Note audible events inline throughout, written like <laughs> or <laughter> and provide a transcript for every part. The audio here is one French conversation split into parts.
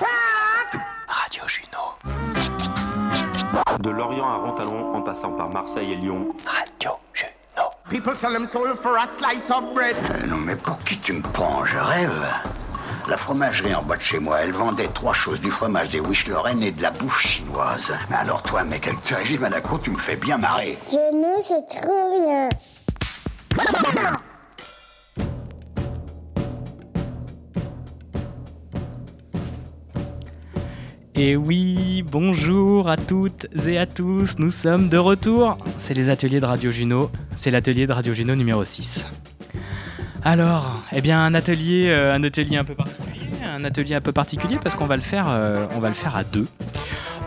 Radio Juno. De Lorient à Rontalon, en passant par Marseille et Lyon. Radio Juno. People sell them soul for a slice of bread. Euh, non mais pour qui tu me prends? Je rêve. La fromagerie en bas de chez moi, elle vendait trois choses, du fromage, des wish Lorraine et de la bouffe chinoise. Mais alors toi, mec, avec tes régimes à la tu me fais bien marrer. Genou, c'est trop bien. Et oui, bonjour à toutes et à tous, nous sommes de retour. C'est les ateliers de Radio Juno, c'est l'atelier de Radio Juno numéro 6. Alors, eh bien un atelier, euh, un atelier un peu particulier, un atelier un peu particulier parce qu'on va le faire, euh, on va le faire à deux.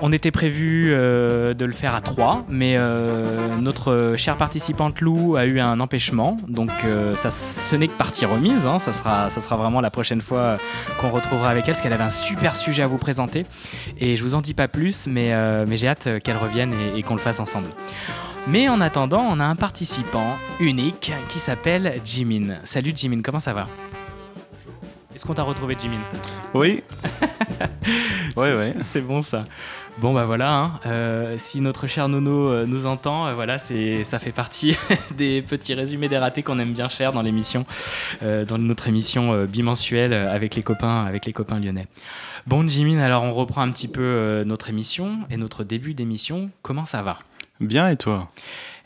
On était prévu euh, de le faire à trois, mais euh, notre chère participante Lou a eu un empêchement, donc euh, ça, ce n'est que partie remise. hein. ça, sera, ça sera vraiment la prochaine fois qu'on retrouvera avec elle, parce qu'elle avait un super sujet à vous présenter. Et je vous en dis pas plus, mais, euh, mais j'ai hâte qu'elle revienne et, et qu'on le fasse ensemble. Mais en attendant, on a un participant unique qui s'appelle Jimin. Salut Jimin, comment ça va? Est-ce qu'on t'a retrouvé Jimin? Oui. <laughs> ouais, ouais. C'est bon ça. Bon bah voilà, hein. Euh, si notre cher Nono euh, nous entend, euh, voilà, c'est, ça fait partie <laughs> des petits résumés des ratés qu'on aime bien faire dans l'émission, dans notre émission bimensuelle avec les copains, avec les copains lyonnais. Bon Jimin, alors on reprend un petit peu notre émission et notre début d'émission. Comment ça va? Bien et toi?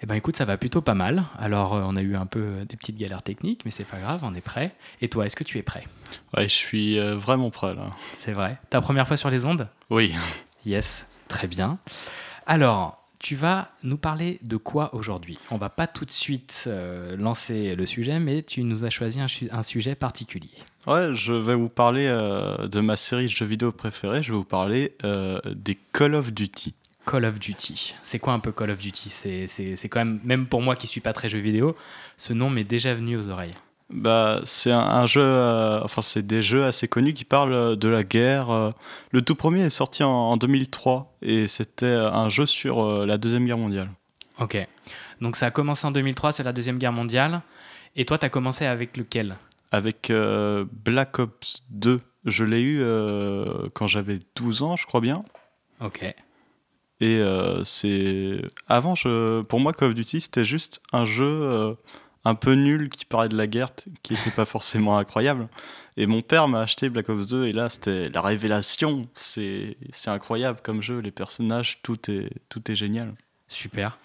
Eh ben écoute, ça va plutôt pas mal. Alors euh, on a eu un peu euh, des petites galères techniques, mais c'est pas grave, on est prêt. Et toi, est-ce que tu es prêt? Ouais, je suis euh, vraiment prêt là. C'est vrai. Ta première fois sur les ondes? Oui. Yes, très bien. Alors, tu vas nous parler de quoi aujourd'hui? On va pas tout de suite euh, lancer le sujet, mais tu nous as choisi un, sujet particulier. Ouais, je vais vous parler euh, de ma série de jeux vidéo préférée. Je vais vous parler euh, des Call of Duty. Call of Duty. C'est quoi un peu Call of Duty? C'est quand même, même pour moi qui suis pas très jeu vidéo, ce nom m'est déjà venu aux oreilles. Bah, c'est un, un jeu, euh, enfin c'est des jeux assez connus qui parlent euh, de la guerre. euh. Le tout premier est sorti en, en 2003 et c'était un jeu sur euh, la deuxième guerre mondiale. Ok. Donc ça a commencé en 2003, c'est la Deuxième Guerre mondiale. Et toi, tu as commencé avec lequel? Avec Black Ops 2, je l'ai eu quand j'avais 12 ans, je crois bien. Ok. Euh, c'est. Avant, je... pour moi, Call of Duty, c'était juste un jeu euh, un peu nul qui parlait de la guerre, qui n'était pas <laughs> forcément incroyable. Et mon père m'a acheté Black Ops 2, et là, c'était la révélation. C'est c'est incroyable comme jeu, les personnages, tout est, tout est génial. Super.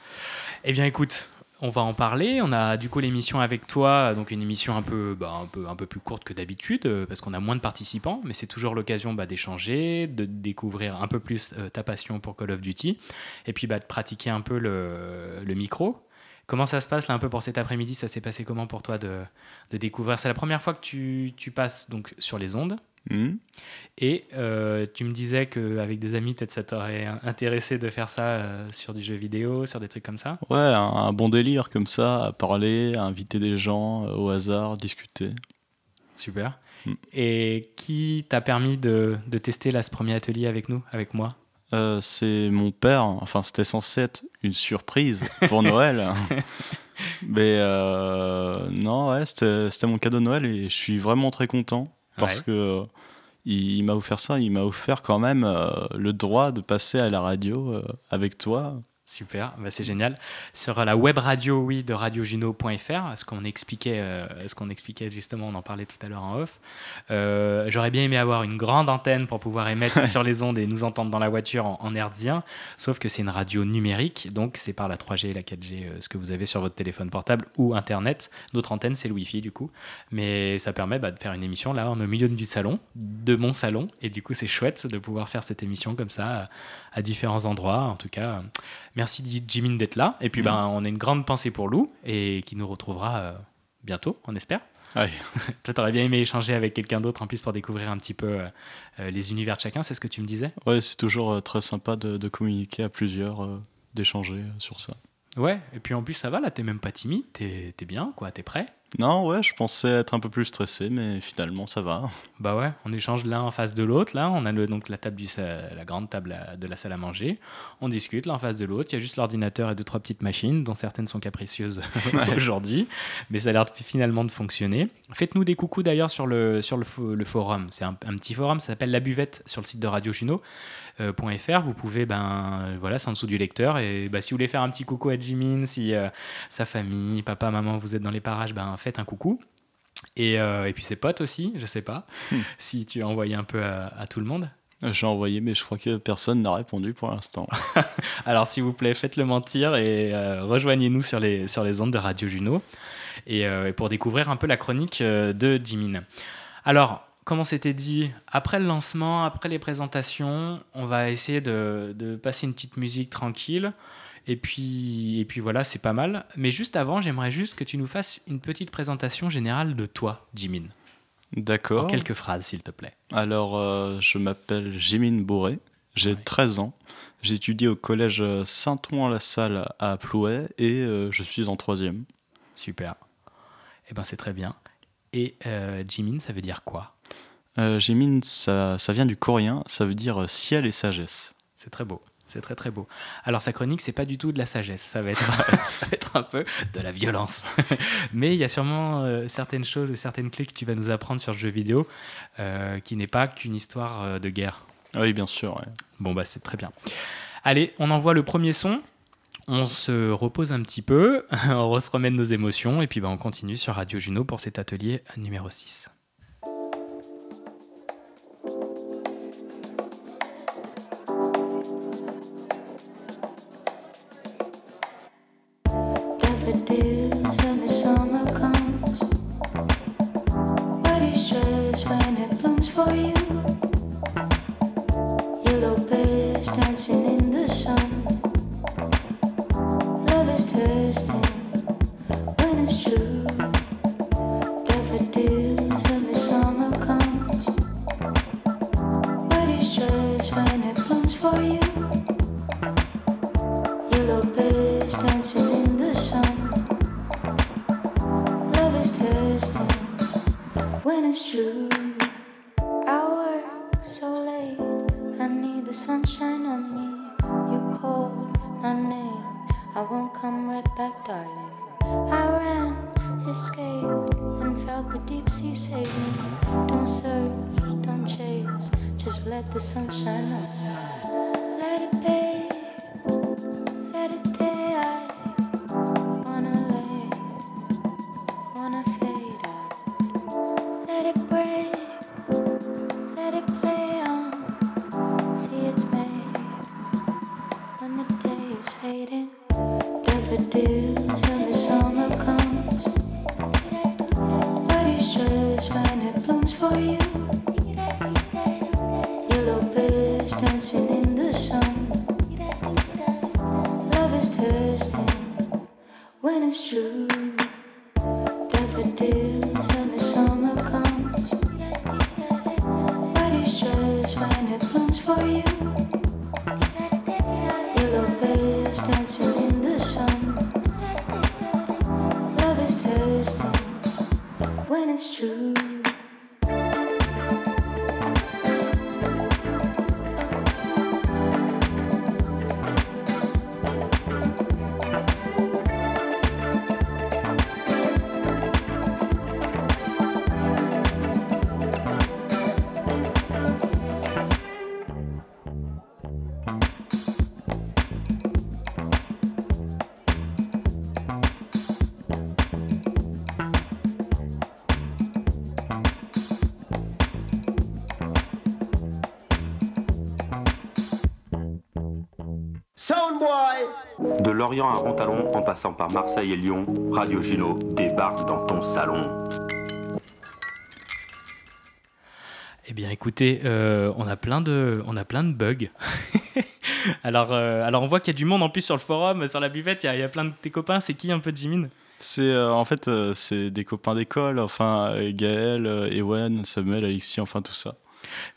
Eh bien, écoute, on va en parler. On a du coup l'émission avec toi, donc une émission un peu, bah, un peu, un peu plus courte que d'habitude, euh, parce qu'on a moins de participants, mais c'est toujours l'occasion bah, d'échanger, de découvrir un peu plus euh, ta passion pour Call of Duty, et puis bah, de pratiquer un peu le, micro. Comment ça se passe là un peu pour cet après-midi? Ça s'est passé comment pour toi de, de découvrir? C'est la première fois que tu, tu passes donc sur les ondes. Mhm. Et euh, tu me disais qu'avec des amis, peut-être ça t'aurait intéressé de faire ça euh, sur du jeu vidéo, sur des trucs comme ça? Ouais, un, un bon délire comme ça, à parler, à inviter des gens euh, au hasard, discuter. Super. Mm. Et qui t'a permis de, de tester là, ce premier atelier avec nous, avec moi? C'est mon père, enfin c'était censé être une surprise pour <laughs> Noël. Mais non, ouais, c'était mon cadeau de Noël et je suis vraiment très content parce Ouais. que euh, il, il m'a offert ça, il m'a offert quand même euh, le droit de passer à la radio euh, avec toi. Super, bah, c'est génial. Sur la web radio, oui, de radiojuno.fr, ce qu'on expliquait, euh, ce qu'on expliquait justement, on en parlait tout à l'heure en off. Euh, J'aurais bien aimé avoir une grande antenne pour pouvoir émettre sur les ondes et nous entendre dans la voiture en, en hertzien, sauf que c'est une radio numérique, donc c'est par la 3G, la 4G, euh, ce que vous avez sur votre téléphone portable ou Internet. Notre antenne, c'est le Wi-Fi du coup, mais ça permet bah, de faire une émission là, on est au milieu du salon, de mon salon, et du coup c'est chouette de pouvoir faire cette émission comme ça à, à différents endroits. En tout cas, merci Jimin d'être là. Et puis, ben, on a une grande pensée pour Lou et qui nous retrouvera euh, bientôt, on espère. <laughs> Toi, t'aurais bien aimé échanger avec quelqu'un d'autre en plus pour découvrir un petit peu euh, euh, les univers de chacun, c'est ce que tu me disais? Ouais, c'est toujours euh, très sympa de, de communiquer à plusieurs, euh, d'échanger sur ça. Ouais, et puis en plus, ça va là, t'es même pas timide, t'es es bien, quoi, t'es prêt Non, ouais, je pensais être un peu plus stressé, mais finalement ça va. Bah ouais, on échange l'un en face de l'autre. Là, on a le, donc la table du la grande table à- de la salle à manger. On discute l'un en face de l'autre. Il y a juste l'ordinateur et deux trois petites machines, dont certaines sont capricieuses <laughs> aujourd'hui, mais ça a l'air finalement de fonctionner. Faites-nous des coucous d'ailleurs sur le sur le, fo- le forum. C'est un, un petit forum, ça s'appelle La Buvette sur le site de Radio Juno. euh, .fr, vous pouvez, ben voilà, c'est en dessous du lecteur. Et bah, si vous voulez faire un petit coucou à Jimin, si euh, sa famille, papa, maman, vous êtes dans les parages, ben faites un coucou. Et, euh, et puis ses potes aussi, je sais pas, si tu as envoyé un peu à, à tout le monde. J'ai envoyé, mais je crois que personne n'a répondu pour l'instant. <laughs> Alors s'il vous plaît, faites-le mentir et euh, rejoignez-nous sur les, sur les ondes de Radio Juno et, euh, et pour découvrir un peu la chronique euh, de Jimin. Alors, comme on s'était dit, après le lancement, après les présentations, on va essayer de, de passer une petite musique tranquille. Et puis, et puis voilà, c'est pas mal. Mais juste avant, j'aimerais juste que tu nous fasses une petite présentation générale de toi, Jimin. En D'accord. quelques phrases, s'il te plaît. Alors, euh, je m'appelle Jimin Bourré, j'ai 13 ans. J'étudie au collège Saint-Ouen-la-Salle à Plouay et euh, je suis en troisième. Super. Eh ben c'est très bien. Et euh, Jimin, ça veut dire quoi? Jimin, ça, ça vient du coréen, ça veut dire ciel et sagesse. C'est très beau. C'est très très beau. Alors sa chronique, c'est pas du tout de la sagesse, ça va être, <laughs> ça va être un peu de la violence. <laughs> Mais il y a sûrement euh, certaines choses et certaines clés que tu vas nous apprendre sur le jeu vidéo euh, qui n'est pas qu'une histoire euh, de guerre. Oui, bien sûr. ouais. Bon bah c'est très bien. Allez, on envoie le premier son. On se repose un petit peu, <laughs> on se remet de nos émotions et puis bah, on continue sur Radio Juno pour cet atelier numéro 6. Let the sun shine on me. Let it be. Lorient à Rontalon, en passant par Marseille et Lyon, Radio Juno débarque dans ton salon. Eh bien, écoutez, euh, on a plein de, on a plein de bugs. <laughs> alors, euh, alors, on voit qu'il y a du monde en plus sur le forum, sur la buvette. Il y a, il y a plein de tes copains. C'est qui un peu Jimin? C'est euh, en fait euh, c'est des copains d'école, enfin Gaël, euh, Ewen, Samuel, Alexis, enfin tout ça.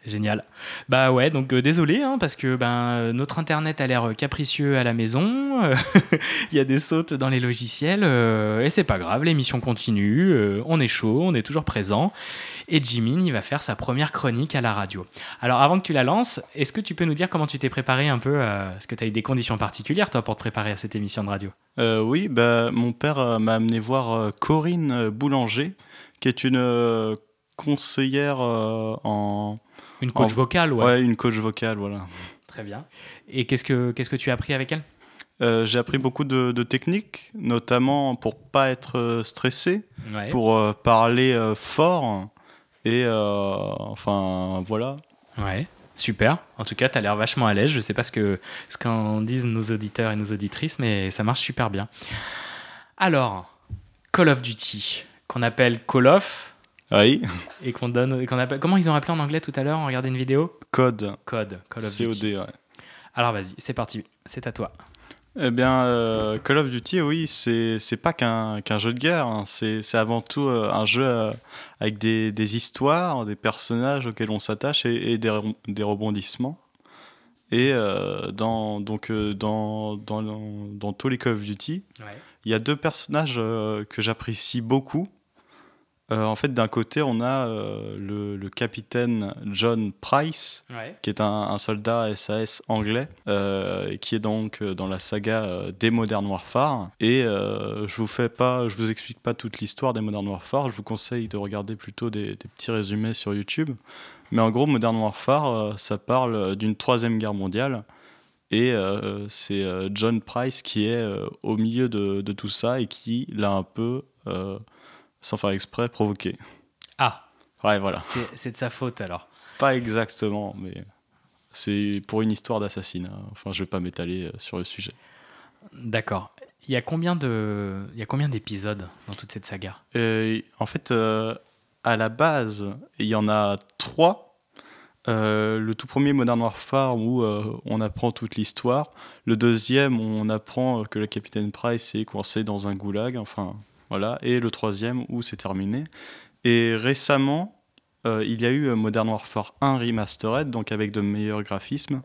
Génial. Bah ouais, donc euh, désolé, hein, parce que ben, euh, notre internet a l'air capricieux à la maison, euh, <laughs> il y a des sautes dans les logiciels, euh, et c'est pas grave, l'émission continue, euh, on est chaud, on est toujours présent, et Jimin, il va faire sa première chronique à la radio. Alors avant que tu la lances, est-ce que tu peux nous dire comment tu t'es préparé un peu euh, Est-ce que tu as eu des conditions particulières, toi, pour te préparer à cette émission de radio? Euh, oui, bah, mon père euh, m'a amené voir euh, Corinne euh, Boulanger, qui est une euh, conseillère euh, en... Une coach en- vocale, ouais. Ouais, une coach vocale, voilà. Très bien. Et qu'est-ce que, qu'est-ce que tu as appris avec elle? Euh, J'ai appris beaucoup de, de techniques, notamment pour pas être euh, stressé, Ouais. pour euh, parler euh, fort, et euh, enfin voilà. Ouais, super. En tout cas, tu as l'air vachement à l'aise. Je sais pas ce que ce qu'en disent nos auditeurs et nos auditrices, mais ça marche super bien. Alors, Call of Duty, qu'on appelle Call of Oui, et qu'on donne, et qu'on appelle. Comment ils ont appelé en anglais tout à l'heure On regardait une vidéo? code, Code. Call of COD, Duty. ouais. Alors vas-y, c'est parti. C'est à toi. Eh bien, euh, Call of Duty, oui, c'est pas qu'un jeu de guerre, hein. c'est avant tout euh, un jeu euh, avec des, des histoires, des personnages auxquels on s'attache et, et des, rebond- des rebondissements. Et dans, donc, dans, dans, dans tous les Call of Duty, Ouais. il y a deux personnages que j'apprécie beaucoup. Euh, en fait, d'un côté, on a euh, le, le capitaine John Price, Ouais. qui est un, un soldat SAS anglais, euh, qui est donc dans la saga des Modern Warfare. Et je vous fais pas, je vous explique pas toute l'histoire des Modern Warfare. Je vous conseille de regarder plutôt des, des petits résumés sur YouTube. Mais en gros, Modern Warfare, ça parle d'une troisième guerre mondiale. Et euh, c'est John Price qui est euh, au milieu de, de tout ça et qui l'a un peu, euh, sans faire exprès, provoqué. Ah, Ouais, voilà. c'est de sa faute alors. Pas exactement, mais c'est pour une histoire d'assassinat. Enfin, je vais pas m'étaler euh, sur le sujet. D'accord. Il y a combien de, il y a combien d'épisodes dans toute cette saga? Et en fait, euh, à la base, il y en a trois. Euh, le tout premier Modern Warfare où euh, on apprend toute l'histoire. Le deuxième, on apprend euh, que le capitaine Price est coincé dans un goulag. Enfin, voilà. Et le troisième où c'est terminé. Et récemment, euh, il y a eu euh, Modern Warfare 1 Remastered, donc avec de meilleurs graphismes.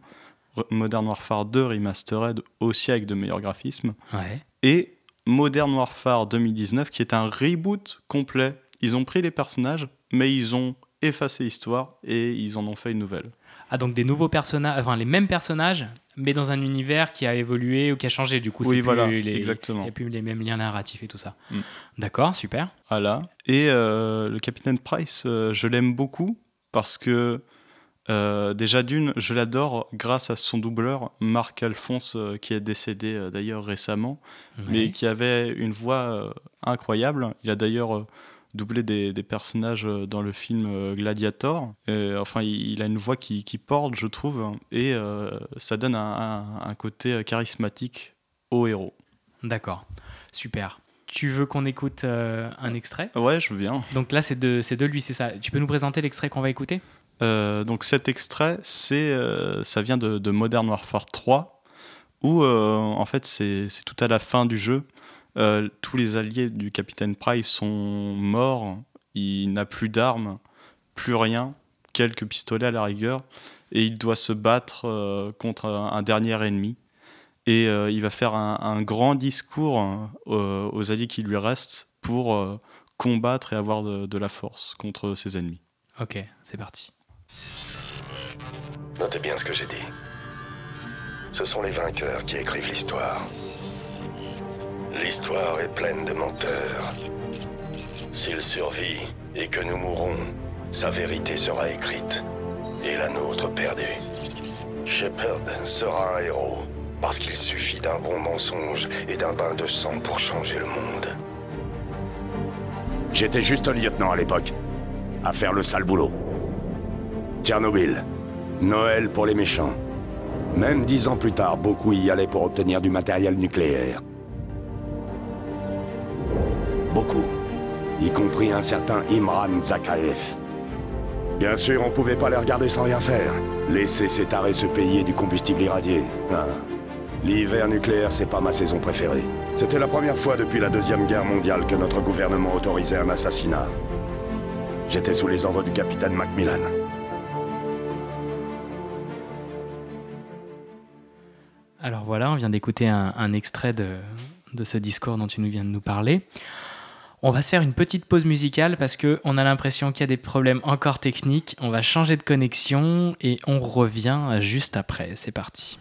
Re- Modern Warfare 2 Remastered aussi avec de meilleurs graphismes Ouais. et Modern Warfare 2019 qui est un reboot complet. Ils ont pris les personnages, mais ils ont effacé l'histoire et ils en ont fait une nouvelle. Ah donc des nouveaux personnages, enfin les mêmes personnages, mais dans un univers qui a évolué ou qui a changé. Du coup, Oui, c'est voilà, plus les, exactement. Il n'y a plus les mêmes liens narratifs et tout ça. Mm. D'accord, super. Voilà. Et euh, le Capitaine Price, euh, je l'aime beaucoup parce que euh, déjà d'une, je l'adore grâce à son doubleur, Marc Alphonse, euh, qui est décédé euh, d'ailleurs récemment, mais qui avait une voix incroyable. Il a d'ailleurs doublé des, des personnages euh, dans le film euh, Gladiator. Et, enfin, il, il a une voix qui, qui porte, je trouve, et euh, ça donne un, un- un côté charismatique au héros. D'accord, super. Tu veux qu'on écoute euh, un extrait? Ouais, je veux bien. Donc là, c'est de, de lui, c'est ça. Tu peux nous présenter l'extrait qu'on va écouter? Euh, donc cet extrait, c'est, euh, ça vient de, de Modern Warfare 3, où euh, en fait c'est tout à la fin du jeu. Euh, tous les alliés du capitaine Price sont morts, il n'a plus d'armes, plus rien, quelques pistolets à la rigueur, et il doit se battre euh, contre un, un dernier ennemi. Et euh, il va faire un, un grand discours euh, aux alliés qui lui restent pour euh, combattre et avoir de- de la force contre ses ennemis. Ok, c'est parti. Notez bien ce que j'ai dit. Ce sont les vainqueurs qui écrivent l'histoire. L'histoire est pleine de menteurs. S'il survit et que nous mourrons, sa vérité sera écrite et la nôtre perdue. Shepard sera un héros parce qu'il suffit d'un bon mensonge et d'un bain de sang pour changer le monde. J'étais juste lieutenant à l'époque. À faire le sale boulot. Tchernobyl. Noël pour les méchants. Même dix ans plus tard, beaucoup y allaient pour obtenir du matériel nucléaire y compris un certain Imran Zakaev. Bien sûr, on pouvait pas les regarder sans rien faire. Laisser ces tarés se payer du combustible irradié. Hein. L'hiver nucléaire, c'est pas ma saison préférée. C'était la première fois depuis la Deuxième Guerre mondiale que notre gouvernement autorisait un assassinat. J'étais sous les ordres du capitaine Macmillan. Alors voilà, on vient d'écouter un, extrait de, de ce discours dont tu nous viens de nous parler. On va se faire une petite pause musicale parce que on a l'impression qu'il y a des problèmes encore techniques. On va changer de connexion et on revient juste après. C'est parti.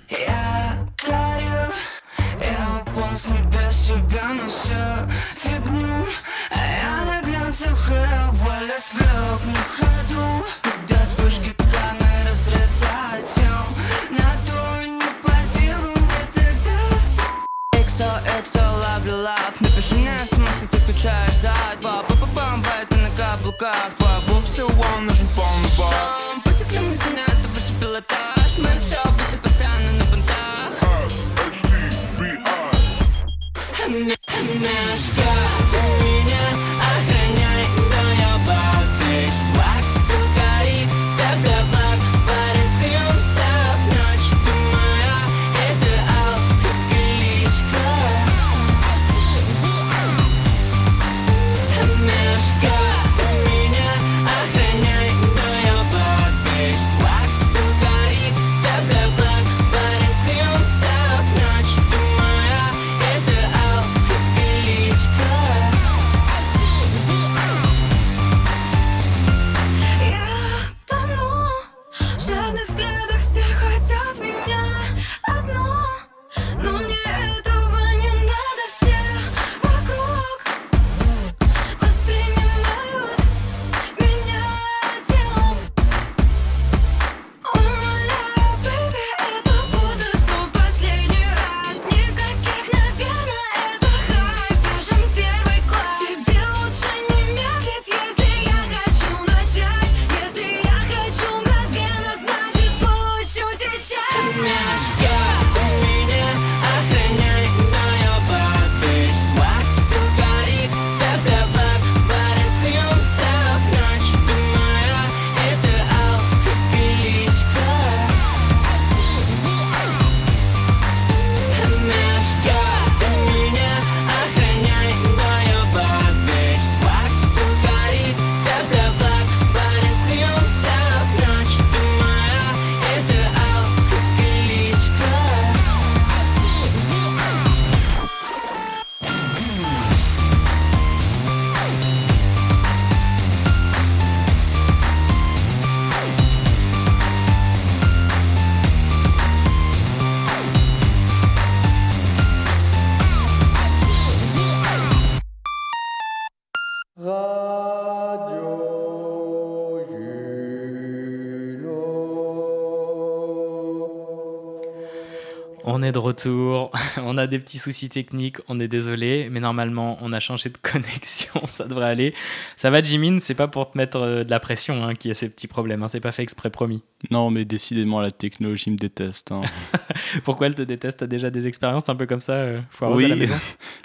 On est de retour, <laughs> on a des petits soucis techniques, on est désolé, mais normalement on a changé de <laughs> connexion, ça devrait aller. Ça va Jimin, c'est pas pour te mettre euh, de la pression hein, qu'il y a ces petits problèmes, hein, c'est pas fait exprès promis. Non, mais décidément, la technologie me déteste. hein. <laughs> Pourquoi elle te déteste? T'as déjà des expériences un peu comme ça, euh, foireuses à la oui, maison?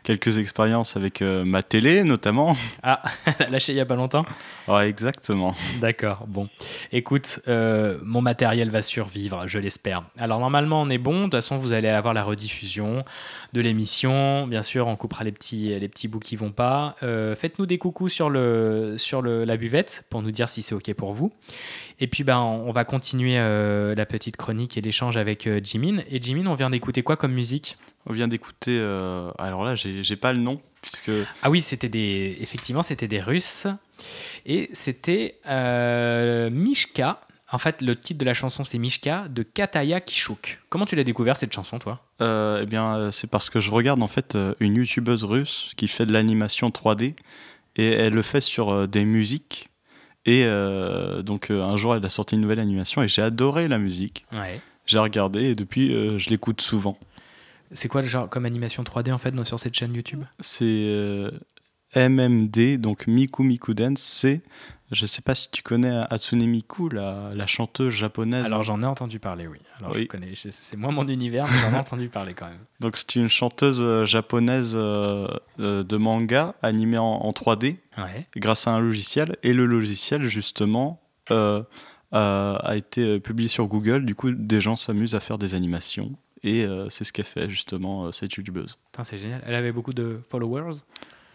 quelques expériences avec euh, ma télé notamment. Ah, elle a lâché il y a pas longtemps? Ouais, exactement. D'accord, bon. Écoute, euh, mon matériel va survivre, je l'espère. Alors normalement on est bon, de toute façon vous allez avoir la rediffusion de l'émission. Bien sûr, on coupera les petits, les petits bouts qui vont pas. Euh, Faites-nous des coucous sur, le, sur le, la buvette pour nous dire si c'est OK pour vous. Et puis ben, on va continuer euh, la petite chronique et l'échange avec euh, Jimin. Et Jimin, on vient d'écouter quoi comme musique? On vient d'écouter. euh, alors là, j'ai j'ai pas le nom puisque Ah oui, c'était des, effectivement, c'était des Russes. Et c'était Mishka. En fait, le titre de la chanson, c'est Mishka de Kataya Kishuk. Comment tu l'as découvert cette chanson, toi? Euh, eh bien, euh, c'est parce que je regarde en fait euh, une youtubeuse russe qui fait de l'animation 3D et elle le fait sur des musiques. Et euh, donc un jour, elle a sorti une nouvelle animation et j'ai adoré la musique. Ouais. J'ai regardé et depuis, euh, je l'écoute souvent. C'est quoi le genre comme animation 3D en fait dans- sur cette chaîne YouTube? C'est MMD, donc Miku Miku Dance. C'est, je sais pas si tu connais Hatsune Miku, la, la chanteuse japonaise. Alors j'en ai entendu parler, oui. Alors je connais, c'est moins mon univers, mais j'en ai entendu parler quand même. Donc c'est une chanteuse euh, japonaise euh, euh, de manga animée en, en 3D Ouais. grâce à un logiciel. Et le logiciel, justement, euh, euh, a été publié sur Google. Du coup, des gens s'amusent à faire des animations. Et euh, c'est ce qu'elle fait, justement, cette youtubeuse. C'est génial. Elle avait beaucoup de followers?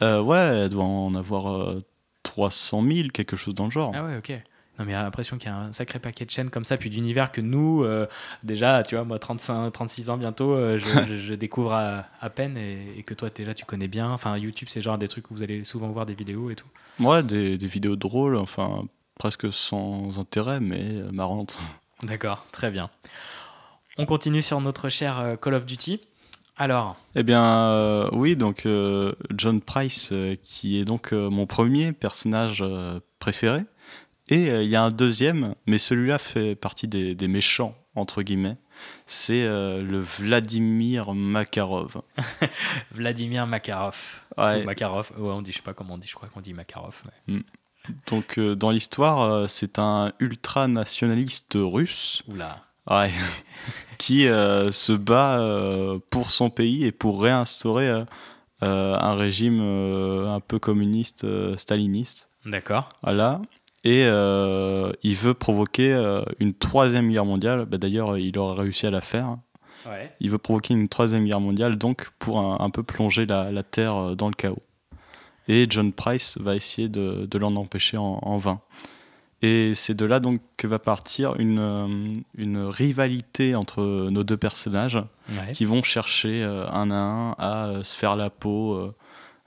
Euh, ouais, elle doit en avoir euh, 300 000, quelque chose dans le genre. Ah ouais, ok. Non, mais j'ai l'impression qu'il y a un sacré paquet de chaînes comme ça, puis d'univers que nous, euh, déjà, tu vois, moi, 35, 36 ans bientôt, euh, je, <laughs> je- je découvre à, à peine et, et que toi, déjà, tu connais bien. Enfin, YouTube, c'est genre des trucs où vous allez souvent voir des vidéos et tout. Ouais, des, des vidéos drôles, enfin, presque sans intérêt, mais marrantes. D'accord, très bien. On continue sur notre cher euh, Call of Duty. Alors, Eh bien, euh, oui, donc euh, John Price, euh, qui est donc mon premier personnage préféré. Et il y a un deuxième, mais celui-là fait partie des, des méchants, entre guillemets. C'est le Vladimir Makarov. <laughs> Vladimir Makarov. Ouais. Ou Makarov, ouais, on dit, je sais pas comment on dit, je crois qu'on dit Makarov. mais- Donc, dans l'histoire, c'est un ultranationaliste russe. Oula. Ouais. <laughs> qui euh, se bat euh, pour son pays et pour réinstaurer euh, un régime un peu communiste, staliniste. D'accord. Voilà. Et euh, il veut provoquer euh, une troisième guerre mondiale. Bah, D'ailleurs, il aura réussi à la faire. Ouais. Il veut provoquer une troisième guerre mondiale, donc pour un, un peu plonger la, la Terre dans le chaos. Et John Price va essayer de, de l'en empêcher en, en vain. Et c'est de là donc que va partir une, euh, une rivalité entre nos deux personnages Ouais. qui vont chercher euh, un à un à euh, se faire la peau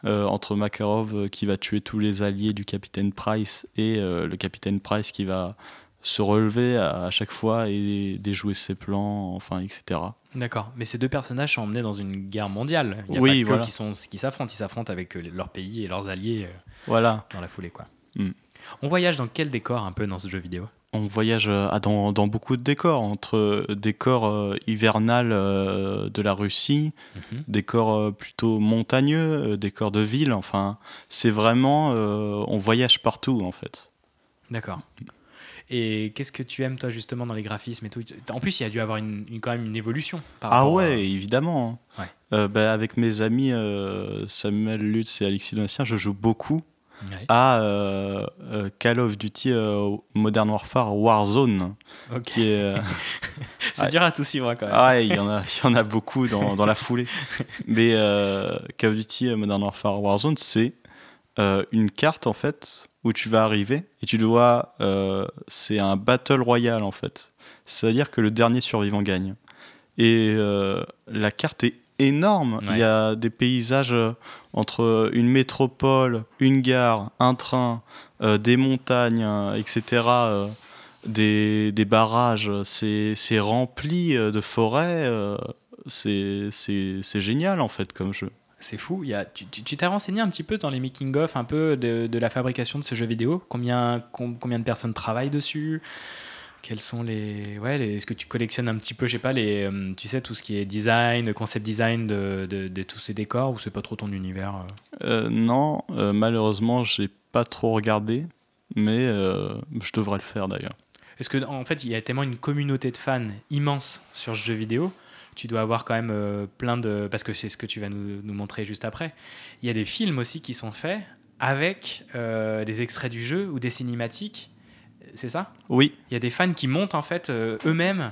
euh, entre Makarov qui va tuer tous les alliés du capitaine Price et le capitaine Price qui va se relever à, à chaque fois et déjouer ses plans, enfin, etc. D'accord. Mais ces deux personnages sont emmenés dans une guerre mondiale. Il y a Oui, pas que voilà. qui sont qui s'affrontent, ils s'affrontent avec leur pays et leurs alliés Voilà. dans la foulée, quoi. Mm. On voyage dans quel décor un peu dans ce jeu vidéo? On voyage euh, à- dans, dans beaucoup de décors, entre euh, décors euh, hivernales euh, de la Russie, Mhm. décors euh, plutôt montagneux, décors de ville, enfin, c'est vraiment, on voyage partout en fait. D'accord. Et qu'est-ce que tu aimes toi justement dans les graphismes et tout? En plus, il y a dû avoir une, une- quand même une évolution. Par Ah ouais, à- évidemment. Ouais. Euh, bah, avec mes amis Samuel Lutz et Alexis Donatien, je joue beaucoup Ouais. à euh, euh, Call of Duty euh, Modern Warfare Warzone, Ok. qui est... euh, <laughs> C'est dur à tout suivre quand même. Ah il y en a, il y en a beaucoup dans, dans la foulée. <laughs> Mais Call of Duty Modern Warfare Warzone, c'est une carte en fait où tu vas arriver et tu dois. c'est un battle royale en fait. C'est-à-dire que le dernier survivant gagne. Et la carte est énorme. Il y a des paysages entre une métropole, une gare, un train, euh, des montagnes, euh, etc. euh, des, des barrages, c'est rempli de forêts. euh, c'est génial en fait comme jeu. C'est fou. Y a, tu t'es renseigné un petit peu dans les making-of un peu de, de la fabrication de ce jeu vidéo? Combien, com- combien de personnes travaillent dessus? Quels sont les. Ouais, les- est-ce que tu collectionnes un petit peu, je sais pas, les, euh, tu sais, tout ce qui est design, concept design de, de- de tous ces décors ou c'est pas trop ton univers euh Euh, non, euh, malheureusement, j'ai pas trop regardé, mais euh, je devrais le faire d'ailleurs. Est-ce que en fait il y a tellement une communauté de fans immense sur ce jeu vidéo tu dois avoir quand même euh, plein de parce que c'est ce que tu vas nous, nous montrer juste après il y a des films aussi qui sont faits avec euh, des extraits du jeu ou des cinématiques c'est ça Oui. il y a des fans qui montent en fait euh, eux-mêmes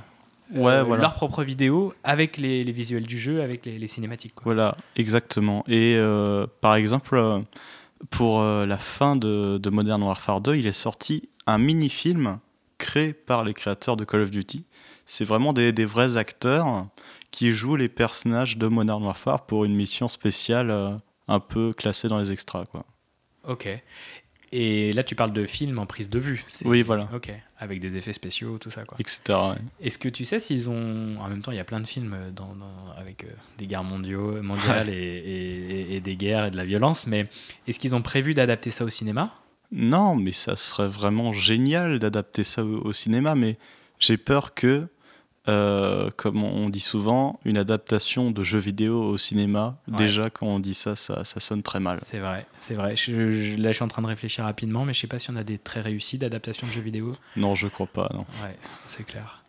euh, Ouais, voilà. leur propre vidéo avec les, les visuels du jeu avec les, les cinématiques quoi. Voilà, exactement. Et euh, par exemple, euh, pour la fin de, de Modern Warfare 2, il est sorti un mini-film créé par les créateurs de Call of Duty. C'est vraiment des, des vrais acteurs qui jouent les personnages de Modern Warfare pour une mission spéciale un peu classée dans les extras. Quoi. ok et là tu parles de films en prise de vue Oui, voilà. ok avec des effets spéciaux tout ça quoi Etc. ouais. Est-ce que tu sais s'ils ont. En même temps, il y a plein de films dans, dans- avec euh, des guerres mondiaux, mondiales <laughs> et, et- et des guerres et de la violence, mais est-ce qu'ils ont prévu d'adapter ça au cinéma? Non, mais ça serait vraiment génial d'adapter ça au, au cinéma, mais j'ai peur que, euh, comme on dit souvent, une adaptation de jeux vidéo au cinéma, Ouais. déjà quand on dit ça, ça, ça sonne très mal. C'est vrai, c'est vrai. Je, je- là, je suis en train de réfléchir rapidement, mais je sais pas si on a des très réussis d'adaptation de jeux vidéo. Non, je crois pas, non. Ouais, c'est clair.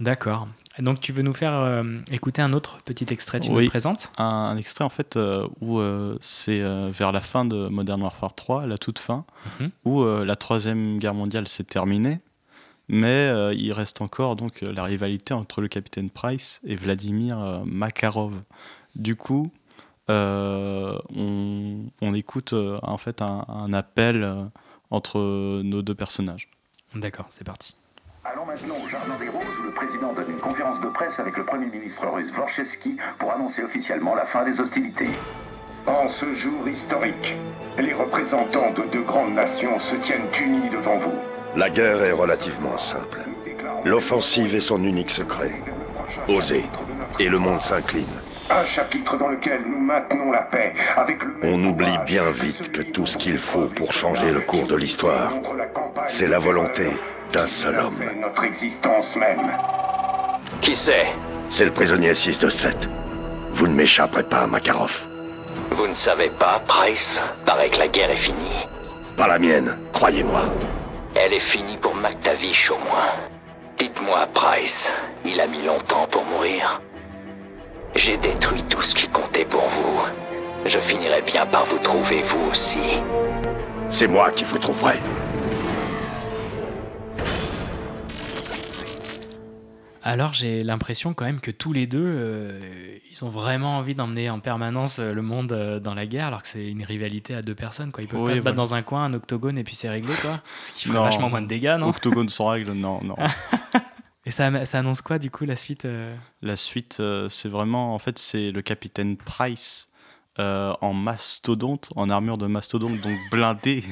D'accord. Donc, tu veux nous faire euh, écouter un autre petit extrait Tu nous Oui, le présentes? Un, un extrait en fait euh, où euh, c'est vers la fin de Modern Warfare 3, la toute fin, Mhm. où la troisième guerre mondiale s'est terminée, mais euh, il reste encore donc euh, la rivalité entre le capitaine Price et Vladimir euh, Makarov. Du coup, euh, on, on écoute euh, en fait un, un appel euh, entre nos deux personnages. D'accord, c'est parti. Allons maintenant au Jardin des Roses où le président donne une conférence de presse avec le Premier ministre russe Vorchesky pour annoncer officiellement la fin des hostilités. En ce jour historique, les représentants de deux grandes nations se tiennent unis devant vous. La guerre est relativement simple. L'offensive est son unique secret. Osez, et le monde s'incline. Un chapitre dans lequel nous maintenons la paix avec le On oublie bien vite que tout ce qu'il faut pour changer le cours de l'histoire, c'est la volonté d'un seul homme. C'est notre existence même. Qui c'est? C'est le prisonnier 6 de 7. Vous ne m'échapperez pas, Makarov. Vous ne savez pas, Price Paraît que la guerre est finie. Pas la mienne, croyez-moi. Elle est finie pour McTavish au moins. Dites-moi, Price, il a mis longtemps pour mourir. J'ai détruit tout ce qui comptait pour vous. Je finirai bien par vous trouver vous aussi. C'est moi qui vous trouverai. Alors j'ai l'impression quand même que tous les deux, euh, ils ont vraiment envie d'emmener en permanence euh, le monde euh, dans la guerre, alors que c'est une rivalité à deux personnes. Quoi. Ils peuvent Oui, pas se battre voilà. dans un coin, un octogone, et puis c'est réglé. Quoi. Ce qui ferait Non. vachement moins de dégâts, non Octogone sans règle, non, non. <laughs> Et ça, ça annonce quoi du coup la suite euh La suite, c'est vraiment, en fait, c'est le capitaine Price euh, en mastodonte, en armure de mastodonte, donc <laughs> blindé,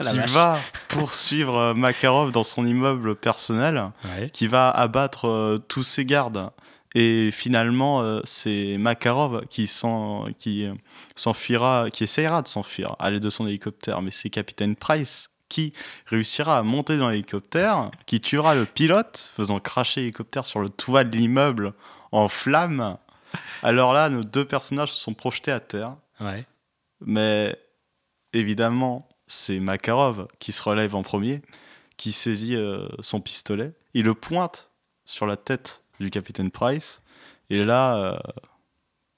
La qui vache. va poursuivre euh, Makarov dans son immeuble personnel, Ouais. qui va abattre euh, tous ses gardes. Et finalement, c'est Makarov qui s'en- qui, s'enfuira, qui essayera de s'enfuir à l'aide de son hélicoptère, mais c'est capitaine Price qui réussira à monter dans l'hélicoptère, qui tuera le pilote, faisant cracher l'hélicoptère sur le toit de l'immeuble en flammes. <laughs> Alors là, nos deux personnages se sont projetés à terre, Ouais. mais évidemment, c'est Makarov qui se relève en premier, qui saisit euh, son pistolet, il le pointe sur la tête du capitaine Price, et là,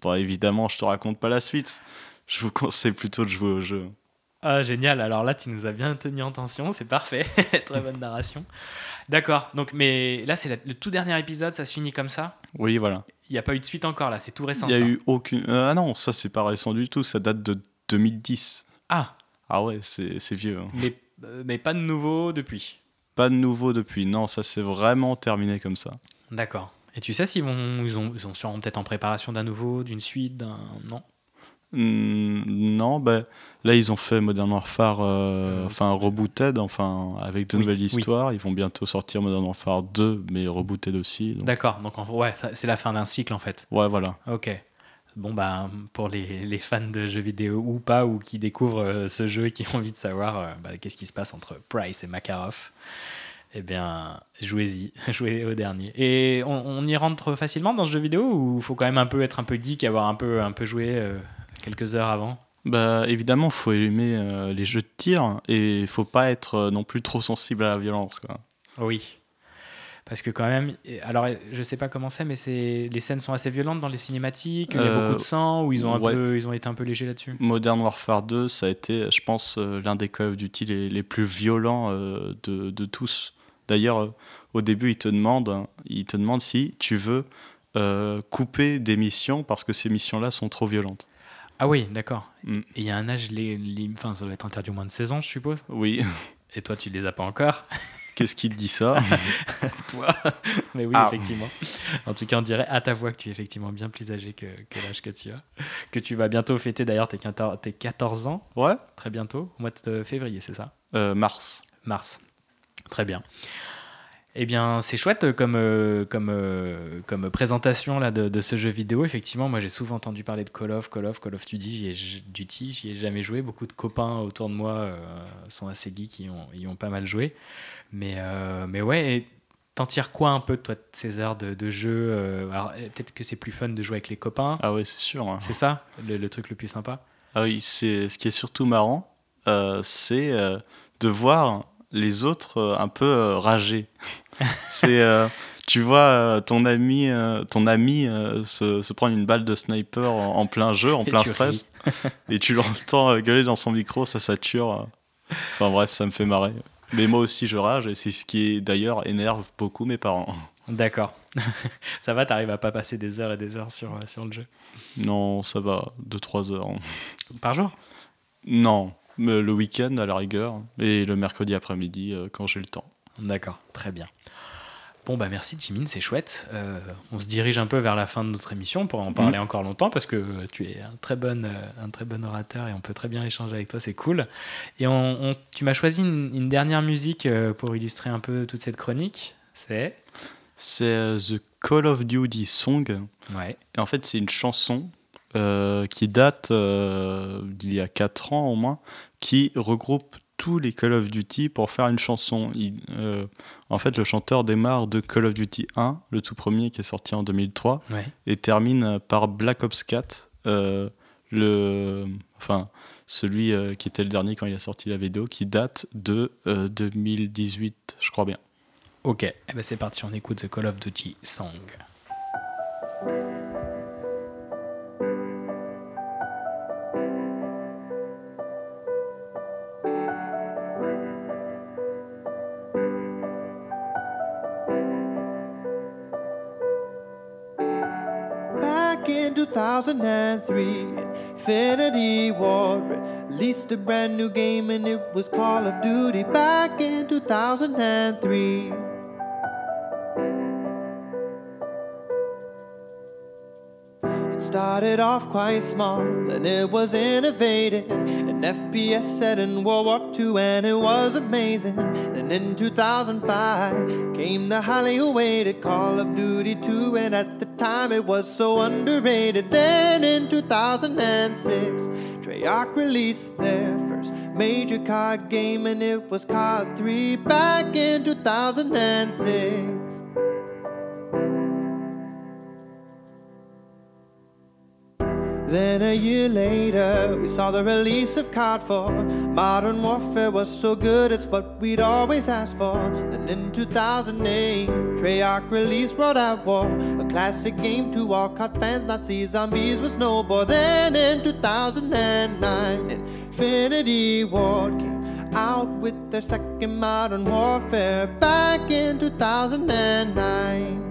euh, évidemment, je te raconte pas la suite. Je vous <laughs> conseille plutôt de jouer au jeu. Ah, génial. Alors là, tu nous as bien tenu en tension. C'est parfait. <laughs> Très bonne narration. D'accord. Donc, mais là, c'est le tout dernier épisode. Ça se finit comme ça? Oui, voilà. Il n'y a pas eu de suite encore là. C'est tout récent. Il y a ça. eu aucune. euh, ah non, ça c'est pas récent du tout, ça date de 2010. Ah, Ah ouais, c'est c'est vieux. hein. mais, euh, mais pas de nouveau depuis. Pas de nouveau depuis. Non, ça c'est vraiment terminé comme ça. D'accord. Et tu sais s'ils vont, ils ont, ils sont sûrement peut-être en préparation d'un nouveau, d'une suite, d'un non? Hmm, non, ben là ils ont fait Modern Warfare, euh, enfin rebooted, enfin avec de Oui, nouvelles oui. histoires. Ils vont bientôt sortir Modern Warfare 2, mais rebooted aussi. D'accord. Donc en- ouais, ça- c'est la fin d'un cycle en fait. Ouais, voilà. Ok. Bon bah pour les, les fans de jeux vidéo ou pas ou qui découvrent euh, ce jeu et qui ont envie de savoir euh, bah, qu'est-ce qui se passe entre Price et Makarov, eh bien jouez-y, <laughs> jouez au dernier. Et on, on y rentre facilement dans ce jeu vidéo ou faut quand même un peu être un peu geek, avoir un peu un peu joué quelques heures avant Bah évidemment, faut aimer euh, les jeux de tir et il faut pas être euh, non plus trop sensible à la violence. Quoi. Oui. Parce que quand même, alors je sais pas comment c'est, mais c'est les scènes sont assez violentes dans les cinématiques. Il y a Euh, beaucoup de sang ou ils ont un ouais. peu, ils ont été un peu légers là-dessus? Modern Warfare 2, ça a été, je pense, euh, l'un des Call of Duty les, les plus violents euh, de, de tous. D'ailleurs, euh, au début, il te demande, hein, il te demande si tu veux euh, couper des missions parce que ces missions-là sont trop violentes. Ah oui, d'accord. Mm. Et il y a un âge, les, les- enfin, ça doit être interdit au moins de 16 ans, je suppose. Oui. Et toi, tu les as pas encore Qu'est-ce qui te dit ça? <laughs> Toi Mais oui, Ah. effectivement. En tout cas, on dirait à ta voix que tu es effectivement bien plus âgé que, que l'âge que tu as. Que tu vas bientôt fêter d'ailleurs tes 14, tes 14 ans. Ouais. Très bientôt, au mois de février, c'est ça? Euh, Mars. Mars. Très bien. Eh bien, c'est chouette euh, comme, euh, comme, euh, comme présentation là, de, de ce jeu vidéo. Effectivement, moi j'ai souvent entendu parler de Call of, Call of, Call of Duty. J'y ai, j- Duty, j'y ai jamais joué. Beaucoup de copains autour de moi euh, sont assez geeks, y ont, y ont pas mal joué. Mais, mais ouais, et t'en tires quoi un peu, toi, de ces heures de, de jeu Alors, euh, peut-être que c'est plus fun de jouer avec les copains. Ah ouais, c'est sûr. hein. C'est ça, le, le truc le plus sympa Ah oui, c'est ce qui est surtout marrant, c'est de voir les autres euh, un peu euh, rager. <laughs> c'est euh, tu vois ton ami ton ami se, se prendre une balle de sniper en, en plein jeu, en Et plein stress, <laughs> et tu l'entends gueuler dans son micro, ça sature. Enfin bref, ça me fait marrer. Mais moi aussi je rage et c'est ce qui d'ailleurs énerve beaucoup mes parents. D'accord. <laughs> ça va, t'arrives à pas passer des heures et des heures sur, sur le jeu? Non, ça va, 2-3 heures. Par jour? Non, le week-end à la rigueur, et le mercredi après-midi euh, quand j'ai le temps. D'accord, très bien. Bon, bah merci Jimin, c'est chouette. Euh, on se dirige un peu vers la fin de notre émission. On pourrait en parler Mhm. encore longtemps parce que tu es un très, bon, euh, un très bon orateur et on peut très bien échanger avec toi, c'est cool. Et on, on- tu m'as choisi une, une dernière musique euh, pour illustrer un peu toute cette chronique. C'est? C'est euh, The Call of Duty Song. Ouais. Et en fait, c'est une chanson euh, qui date euh, d'il y a 4 ans au moins, qui regroupe tous les Call of Duty pour faire une chanson. Il- euh, en fait, le chanteur démarre de Call of Duty 1, le tout premier qui est sorti en 2003, Ouais. et termine par Black Ops 4, euh, le, enfin, celui euh, qui était le dernier quand il a sorti la vidéo, qui date de euh, 2018, je crois bien. Ok, eh ben c'est parti, on écoute The Call of Duty Song. 2003, Infinity Ward released a brand new game and it was Call of Duty. Back in 2003. It started off quite small and it was innovative. An FPS set in World War II and it was amazing. Then in 2005 came the highly awaited Call of Duty 2, and at the time it was so underrated. Then in 2006, Treyarch released their first major card game and it was COD 3 back in 2006. Then a year later, we saw the release of COD 4. Modern Warfare was so good, it's what we'd always asked for. Then in 2008, Treyarch released World at War, a classic game to all COD fans. Nazi zombies was no more. Then in 2009, Infinity Ward came out with their second Modern Warfare back in 2009.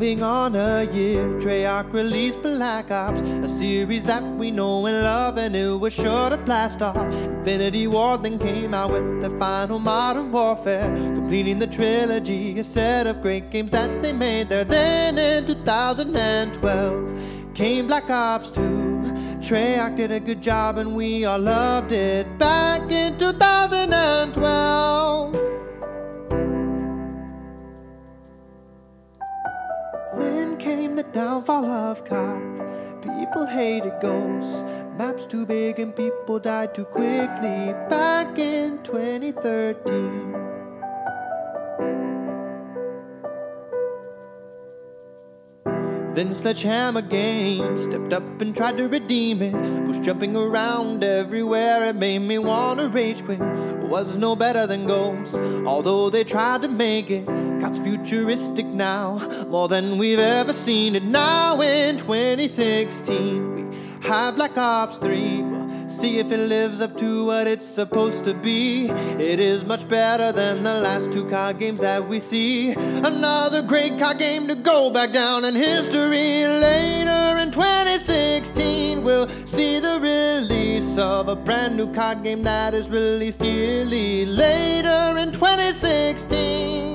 Moving on a year, Treyarch released Black Ops, a series that we know and love, and it was sure to blast off. Infinity War then came out with the final Modern Warfare, completing the trilogy, a set of great games that they made there. Then in 2012 came Black Ops 2. Treyarch did a good job, and we all loved it back in 2012. The downfall of COD. People hated ghosts. Maps too big and people died too quickly back in 2013. Then Sledgehammer Games stepped up and tried to redeem it. Was jumping around everywhere, it made me wanna rage quit. Was no better than Ghosts, although they tried to make it. Cod's futuristic now, more than we've ever seen it. Now in 2016, we have Black Ops 3. We'll see if it lives up to what it's supposed to be. It is much better than the last two card games that we see. Another great card game to go back down in history. Later in 2016, we'll see the release of a brand new card game that is released yearly. Later in 2016.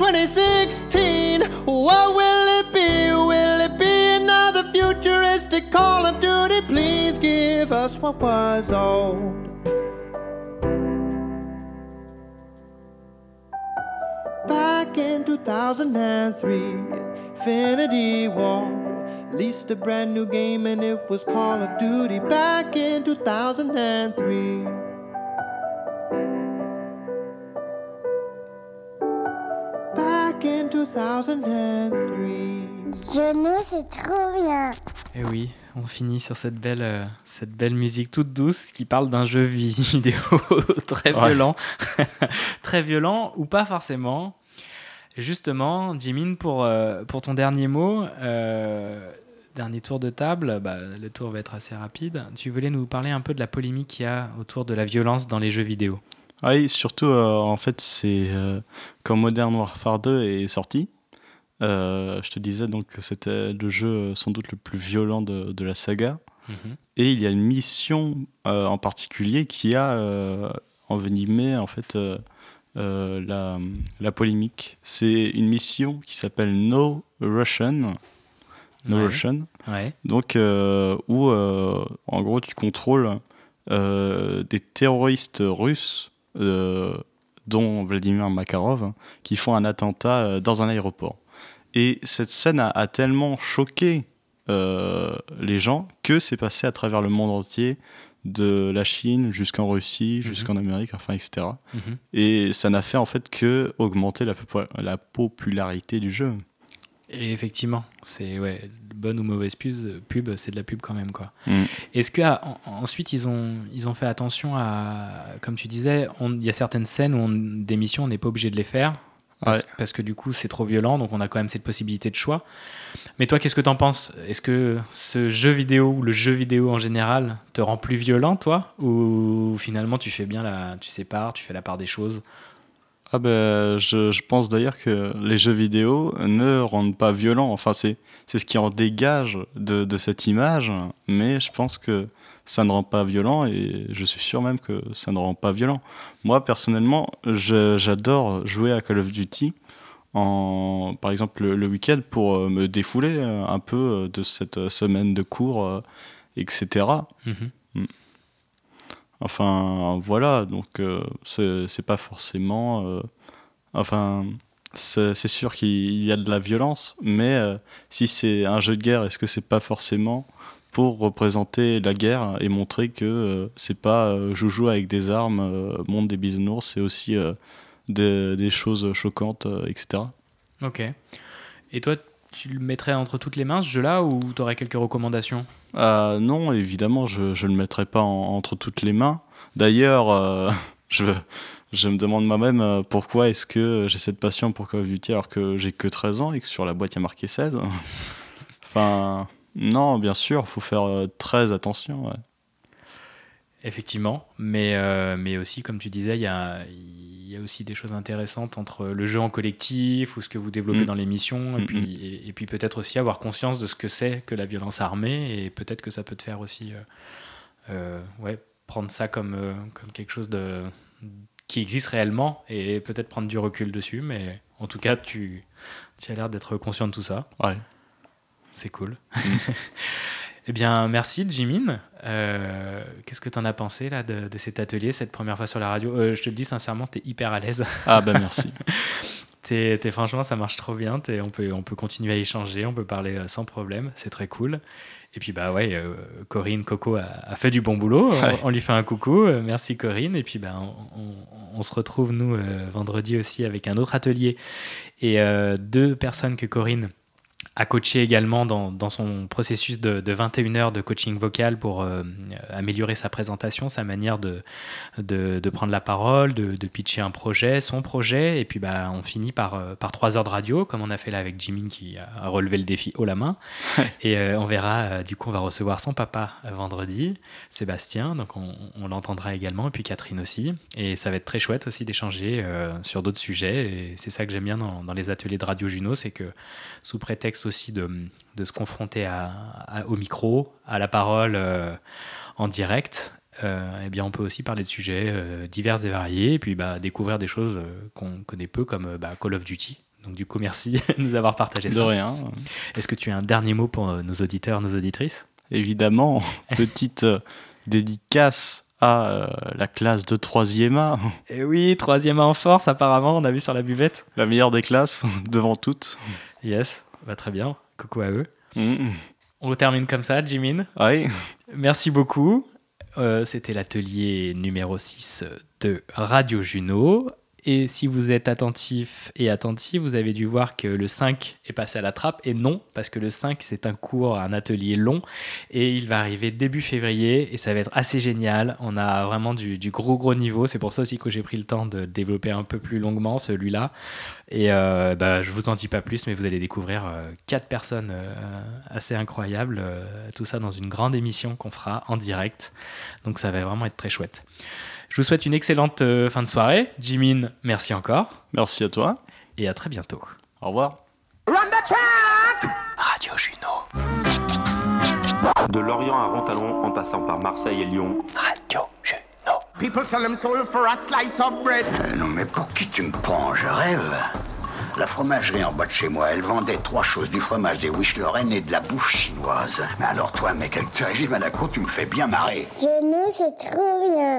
2016, what will it be? Will it be another futuristic Call of Duty? Please give us what was old. Back in 2003, Infinity War released a brand new game and it was Call of Duty. Back in 2003. Jono, c'est trop bien. Et Eh oui, on finit sur cette belle, euh, cette belle musique toute douce qui parle d'un jeu vi- <laughs> vidéo <laughs> très violent. <laughs> très violent ou pas forcément. Justement, Jimin, pour, euh, pour ton dernier mot, euh, dernier tour de table, bah, le tour va être assez rapide. Tu voulais nous parler un peu de la polémique qu'il y a autour de la violence dans les jeux vidéo. Oui, surtout, euh, en fait, c'est euh, quand Modern Warfare 2 est sorti, Euh, je te disais donc que c'était le jeu sans doute le plus violent de, de la saga. Mhm. Et il y a une mission en particulier qui a envenimé en fait la, la polémique. C'est une mission qui s'appelle No Russian. No Ouais. Russian. Ouais. Donc où en gros tu contrôles des terroristes russes, dont Vladimir Makarov, hein, qui font un attentat euh, dans un aéroport. Et cette scène a, a tellement choqué euh, les gens que c'est passé à travers le monde entier, de la Chine jusqu'en Russie, jusqu'en Amérique, enfin, etc. Mhm. Et ça n'a fait en fait que augmenter la popularité du jeu. Et effectivement, c'est ouais, bonne ou mauvaise pub, pub c'est de la pub quand même quoi. Mm. Est-ce que ah, en- ensuite ils ont ils ont fait attention à comme tu disais, il y a certaines scènes où on, des missions on n'est pas obligé de les faire parce, Ouais. parce que du coup c'est trop violent donc on a quand même cette possibilité de choix. Mais toi qu'est-ce que t'en penses? Est-ce que ce jeu vidéo ou le jeu vidéo en général te rend plus violent toi? Ou finalement tu fais bien la tu sépares, tu fais la part des choses? Ah ben, je, pense d'ailleurs que les jeux vidéo ne rendent pas violents. Enfin, c'est c'est ce qui en dégage de, cette image, mais je pense que ça ne rend pas violent et je suis sûr même que ça ne rend pas violent. Moi, personnellement, j'adore jouer à Call of Duty, en, par exemple le, week-end, pour euh, me défouler euh, un peu euh, de cette semaine de cours, etc. Enfin, voilà, donc euh, c'est pas forcément. euh, enfin, c'est sûr qu'il y a de la violence, mais euh, si c'est un jeu de guerre, est-ce que c'est pas forcément pour représenter la guerre et montrer que euh, c'est pas euh, joujou avec des armes, monte des bisounours, c'est aussi des, des choses choquantes, etc. Ok. Et toi tu le mettrais entre toutes les mains ce jeu-là ou t'aurais quelques recommandations? Ah, non, évidemment, je ne le mettrai pas en- entre toutes les mains. D'ailleurs, euh, <laughs> je, je me demande moi-même euh, pourquoi est-ce que j'ai cette passion pour Call of Duty alors que j'ai que 13 ans et que sur la boîte il y a marqué 16. <laughs> enfin, non, bien sûr, faut faire euh, très attention. ouais. Effectivement, mais, euh, mais aussi, comme tu disais, il y a, il y a aussi des choses intéressantes entre le jeu en collectif ou ce que vous développez Mm. dans l'émission, et Mm, puis, et, et puis peut-être aussi avoir conscience de ce que c'est que la violence armée, et peut-être que ça peut te faire aussi euh, euh, ouais, prendre ça comme, euh, comme quelque chose de, qui existe réellement, et peut-être prendre du recul dessus, mais en tout cas, tu, tu as l'air d'être conscient de tout ça. Ouais. C'est cool. <laughs> Eh bien, merci Jimin. Euh, Qu'est-ce que tu en as pensé là, de, de cet atelier, cette première fois sur la radio? Euh, Je te le dis sincèrement, tu es hyper à l'aise. Ah, bah, merci. <laughs> T'es- franchement, ça marche trop bien. On, peut, on peut continuer à échanger, on peut parler euh, sans problème. C'est très cool. Et puis, bah ouais, euh, Corinne Coco a, a fait du bon boulot. On- Ouais. On, lui fait un coucou. Euh, merci Corinne. Et puis, bah, on, on- on se retrouve, nous, euh, vendredi aussi avec un autre atelier et deux personnes que Corinne a coaché également dans, dans son processus de, de 21 heures de coaching vocal pour euh, améliorer sa présentation, sa manière de, de, de prendre la parole, de, pitcher un projet, son projet. Et puis bah, on finit par, euh, par 3 heures de radio, comme on a fait là avec Jimin qui a relevé le défi haut la main. Et euh, on verra, euh, du coup, on va recevoir son papa vendredi, Sébastien, donc on, on l'entendra également, et puis Catherine aussi. Et ça va être très chouette aussi d'échanger sur d'autres sujets. Et c'est ça que j'aime bien dans, dans les ateliers de Radio Juno, c'est que sous prétexte aussi de, de se confronter à, à- au micro, à la parole euh, en direct, euh, eh bien on peut aussi parler de sujets euh, divers et variés, et puis bah, découvrir des choses qu'on connaît peu, comme bah, Call of Duty. Donc du coup, merci <laughs> de nous avoir partagé De ça. rien. Est-ce que tu as un dernier mot pour nos auditeurs, nos auditrices? Évidemment, <laughs> petite dédicace à euh, la classe de 3e A, Et Eh oui, troisième A en force, apparemment, on a vu sur la buvette. la meilleure des classes, devant toutes. Yes, bah, très bien. Coucou à eux. Mm. On termine comme ça, Jimin. Ouais. Merci beaucoup. Euh, C'était l'atelier numéro 6 de Radio Juno. Et si vous êtes attentif et attentif, vous avez dû voir que le 5 est passé à la trappe. Et non, parce que le 5, c'est un cours, un atelier long. Et il va arriver début février. Et ça va être assez génial. On a vraiment du, gros, gros niveau. C'est pour ça aussi que j'ai pris le temps de développer un peu plus longuement, celui-là. Et euh, bah, je vous en dis pas plus, mais vous allez découvrir euh, personnes euh, assez incroyables. euh, tout ça dans une grande émission qu'on fera en direct. Donc ça va vraiment être très chouette. Je vous souhaite une excellente euh, fin de soirée. Jimin, merci encore. Merci à toi. Et à très bientôt. Au revoir. Run the track! Radio Juno. De Lorient à Rontalon, en passant par Marseille et Lyon. Radio Juno. People sell them soul for a slice of bread. Euh, non mais pour qui tu me prends? Je rêve. La fromagerie en bas de chez moi, elle vendait trois choses, du fromage, des wish Lorraine et de la bouffe chinoise. Mais alors toi, mec, avec tes régimes à la con, tu me fais bien marrer. Genou, c'est trop bien.